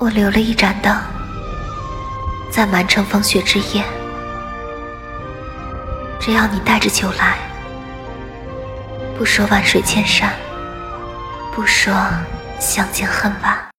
我留了一盏灯在满城风雪之夜。只要你带着酒来不说万水千山不说相见恨晚